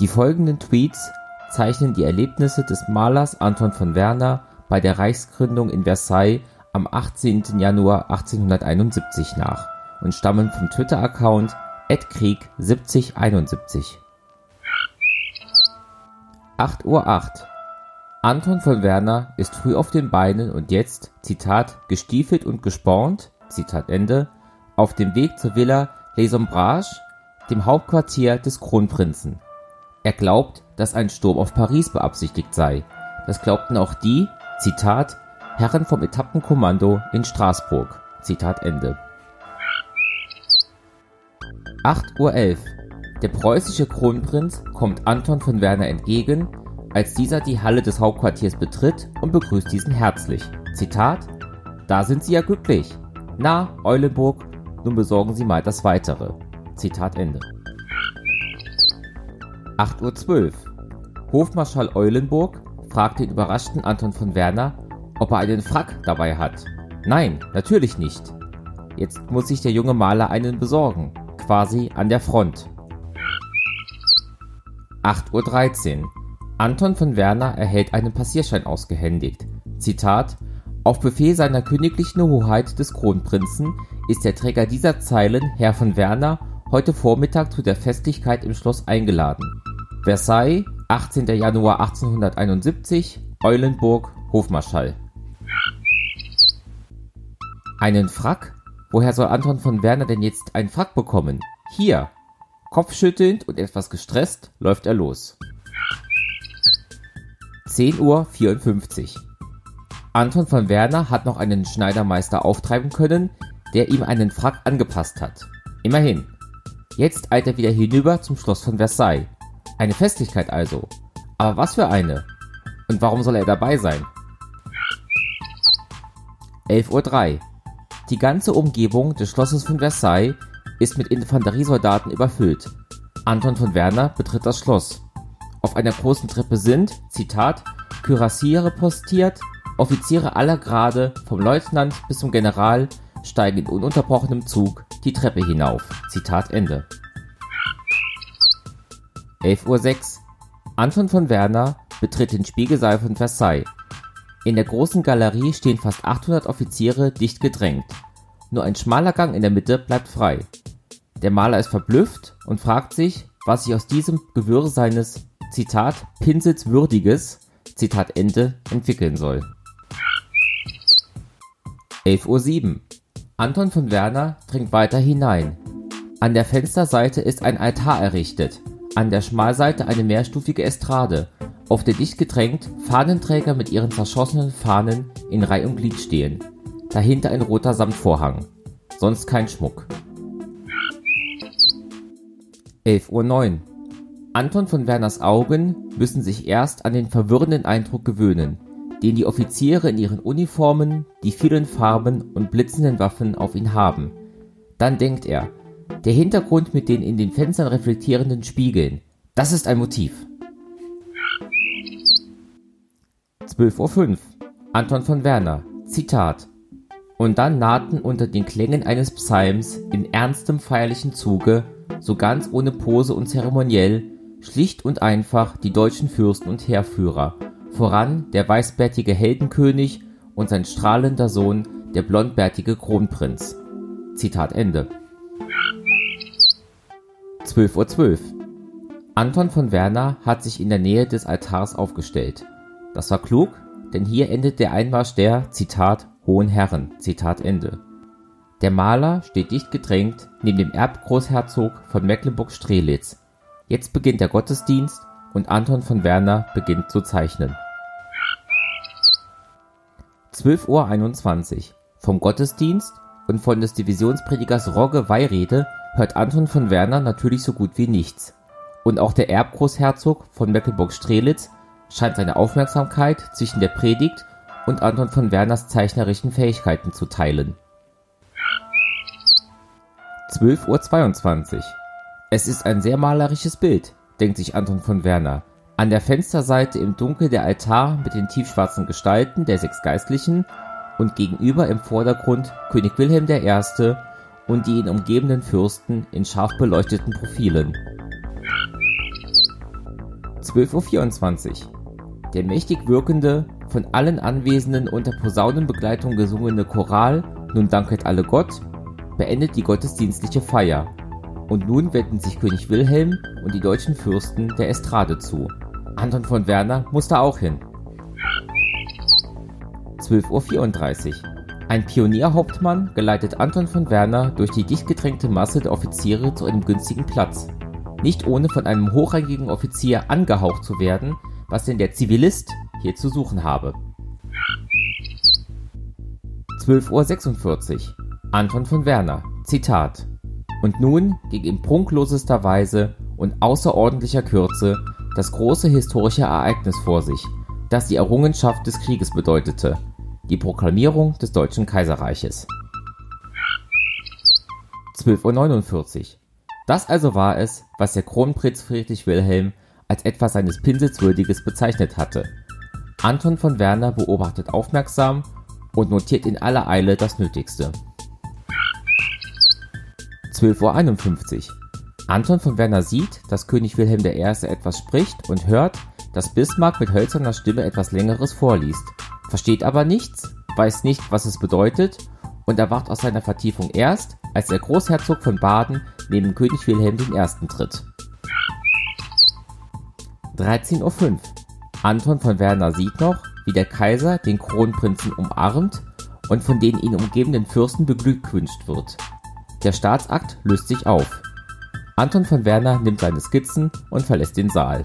Die folgenden Tweets zeichnen die Erlebnisse des Malers Anton von Werner bei der Reichsgründung in Versailles am 18. Januar 1871 nach und stammen vom Twitter-Account @krieg7071. 8 Uhr 8 Anton von Werner ist früh auf den Beinen und jetzt, Zitat, gestiefelt und gespornt, Zitat Ende, auf dem Weg zur Villa Les Ombrages, dem Hauptquartier des Kronprinzen. Er glaubt, dass ein Sturm auf Paris beabsichtigt sei. Das glaubten auch die, Zitat, Herren vom Etappenkommando in Straßburg. Zitat Ende. 8.11 Uhr. Der preußische Kronprinz kommt Anton von Werner entgegen, als dieser die Halle des Hauptquartiers betritt und begrüßt diesen herzlich. Zitat: Da sind Sie ja glücklich. Na, Eulenburg, nun besorgen Sie mal das Weitere. Zitat Ende. 8.12 Uhr. Hofmarschall Eulenburg fragt den überraschten Anton von Werner, ob er einen Frack dabei hat. Nein, natürlich nicht. Jetzt muss sich der junge Maler einen besorgen, quasi an der Front. 8.13 Uhr. Anton von Werner erhält einen Passierschein ausgehändigt. Zitat Auf Befehl seiner königlichen Hoheit des Kronprinzen ist der Träger dieser Zeilen, Herr von Werner, heute Vormittag zu der Festlichkeit im Schloss eingeladen. Versailles, 18. Januar 1871, Eulenburg, Hofmarschall. Einen Frack? Woher soll Anton von Werner denn jetzt einen Frack bekommen? Hier. Kopfschüttelnd und etwas gestresst läuft er los. 10 Uhr 54. Anton von Werner hat noch einen Schneidermeister auftreiben können, der ihm einen Frack angepasst hat. Immerhin. Jetzt eilt er wieder hinüber zum Schloss von Versailles. Eine Festlichkeit also. Aber was für eine? Und warum soll er dabei sein? 11.03 Uhr. Die ganze Umgebung des Schlosses von Versailles ist mit Infanteriesoldaten überfüllt. Anton von Werner betritt das Schloss. Auf einer großen Treppe sind, Zitat, Kürassiere postiert, Offiziere aller Grade, vom Leutnant bis zum General, steigen in ununterbrochenem Zug die Treppe hinauf. Zitat Ende. 11.06 Uhr. Anton von Werner betritt den Spiegelsaal von Versailles. In der großen Galerie stehen fast 800 Offiziere dicht gedrängt. Nur ein schmaler Gang in der Mitte bleibt frei. Der Maler ist verblüfft und fragt sich, was sich aus diesem Gewirr seines Zitat, Pinsels würdiges, Zitat Ende, entwickeln soll. 11.07 Uhr. Anton von Werner dringt weiter hinein. An der Fensterseite ist ein Altar errichtet, an der Schmalseite eine mehrstufige Estrade, auf der dicht gedrängt Fahnenträger mit ihren zerschossenen Fahnen in Reih und Glied stehen. Dahinter ein roter Samtvorhang. Sonst kein Schmuck. 11.09 Uhr. Anton von Werners Augen müssen sich erst an den verwirrenden Eindruck gewöhnen, den die Offiziere in ihren Uniformen, die vielen Farben und blitzenden Waffen auf ihn haben. Dann denkt er, der Hintergrund mit den in den Fenstern reflektierenden Spiegeln, das ist ein Motiv. 12.05 Uhr. Anton von Werner. Zitat. Und dann nahten unter den Klängen eines Psalms in ernstem feierlichen Zuge, so ganz ohne Pose und zeremoniell, schlicht und einfach die deutschen Fürsten und Heerführer, voran der weißbärtige Heldenkönig und sein strahlender Sohn, der blondbärtige Kronprinz. Zitat Ende. 12.12 Uhr. 12. Anton von Werner hat sich in der Nähe des Altars aufgestellt. Das war klug, denn hier endet der Einmarsch der, Zitat, Hohen Herren, Zitat Ende. Der Maler steht dicht gedrängt neben dem Erbgroßherzog von Mecklenburg-Strelitz, Jetzt beginnt der Gottesdienst und Anton von Werner beginnt zu zeichnen. 12.21 Uhr. Vom Gottesdienst und von des Divisionspredigers Rogge Weirede hört Anton von Werner natürlich so gut wie nichts. Und auch der Erbgroßherzog von Mecklenburg-Strelitz scheint seine Aufmerksamkeit zwischen der Predigt und Anton von Werners zeichnerischen Fähigkeiten zu teilen. 12.22 Uhr. Es ist ein sehr malerisches Bild, denkt sich Anton von Werner. An der Fensterseite im Dunkel der Altar mit den tiefschwarzen Gestalten der sechs Geistlichen und gegenüber im Vordergrund König Wilhelm I. und die ihn umgebenden Fürsten in scharf beleuchteten Profilen. 12.24 Uhr. Der mächtig wirkende, von allen Anwesenden unter Posaunenbegleitung gesungene Choral Nun danket alle Gott beendet die gottesdienstliche Feier. Und nun wenden sich König Wilhelm und die deutschen Fürsten der Estrade zu. Anton von Werner musste auch hin. 12.34 Uhr. Ein Pionierhauptmann geleitet Anton von Werner durch die dicht gedrängte Masse der Offiziere zu einem günstigen Platz. Nicht ohne von einem hochrangigen Offizier angehaucht zu werden, was denn der Zivilist hier zu suchen habe. 12.46 Uhr. Anton von Werner. Zitat. Und nun ging in prunklosester Weise und außerordentlicher Kürze das große historische Ereignis vor sich, das die Errungenschaft des Krieges bedeutete, die Proklamierung des Deutschen Kaiserreiches. 12.49 Uhr. Das also war es, was der Kronprinz Friedrich Wilhelm als etwas seines Pinselswürdiges bezeichnet hatte. Anton von Werner beobachtet aufmerksam und notiert in aller Eile das Nötigste. 12.51 Uhr. Anton von Werner sieht, dass König Wilhelm I. etwas spricht und hört, dass Bismarck mit hölzerner Stimme etwas Längeres vorliest versteht aber nichts, weiß nicht, was es bedeutet und erwacht aus seiner Vertiefung erst, als der Großherzog von Baden neben König Wilhelm I. tritt. 13.05 Uhr. Anton von Werner sieht noch, wie der Kaiser den Kronprinzen umarmt und von den ihn umgebenden Fürsten beglückwünscht wird. Der Staatsakt löst sich auf. Anton von Werner nimmt seine Skizzen und verlässt den Saal.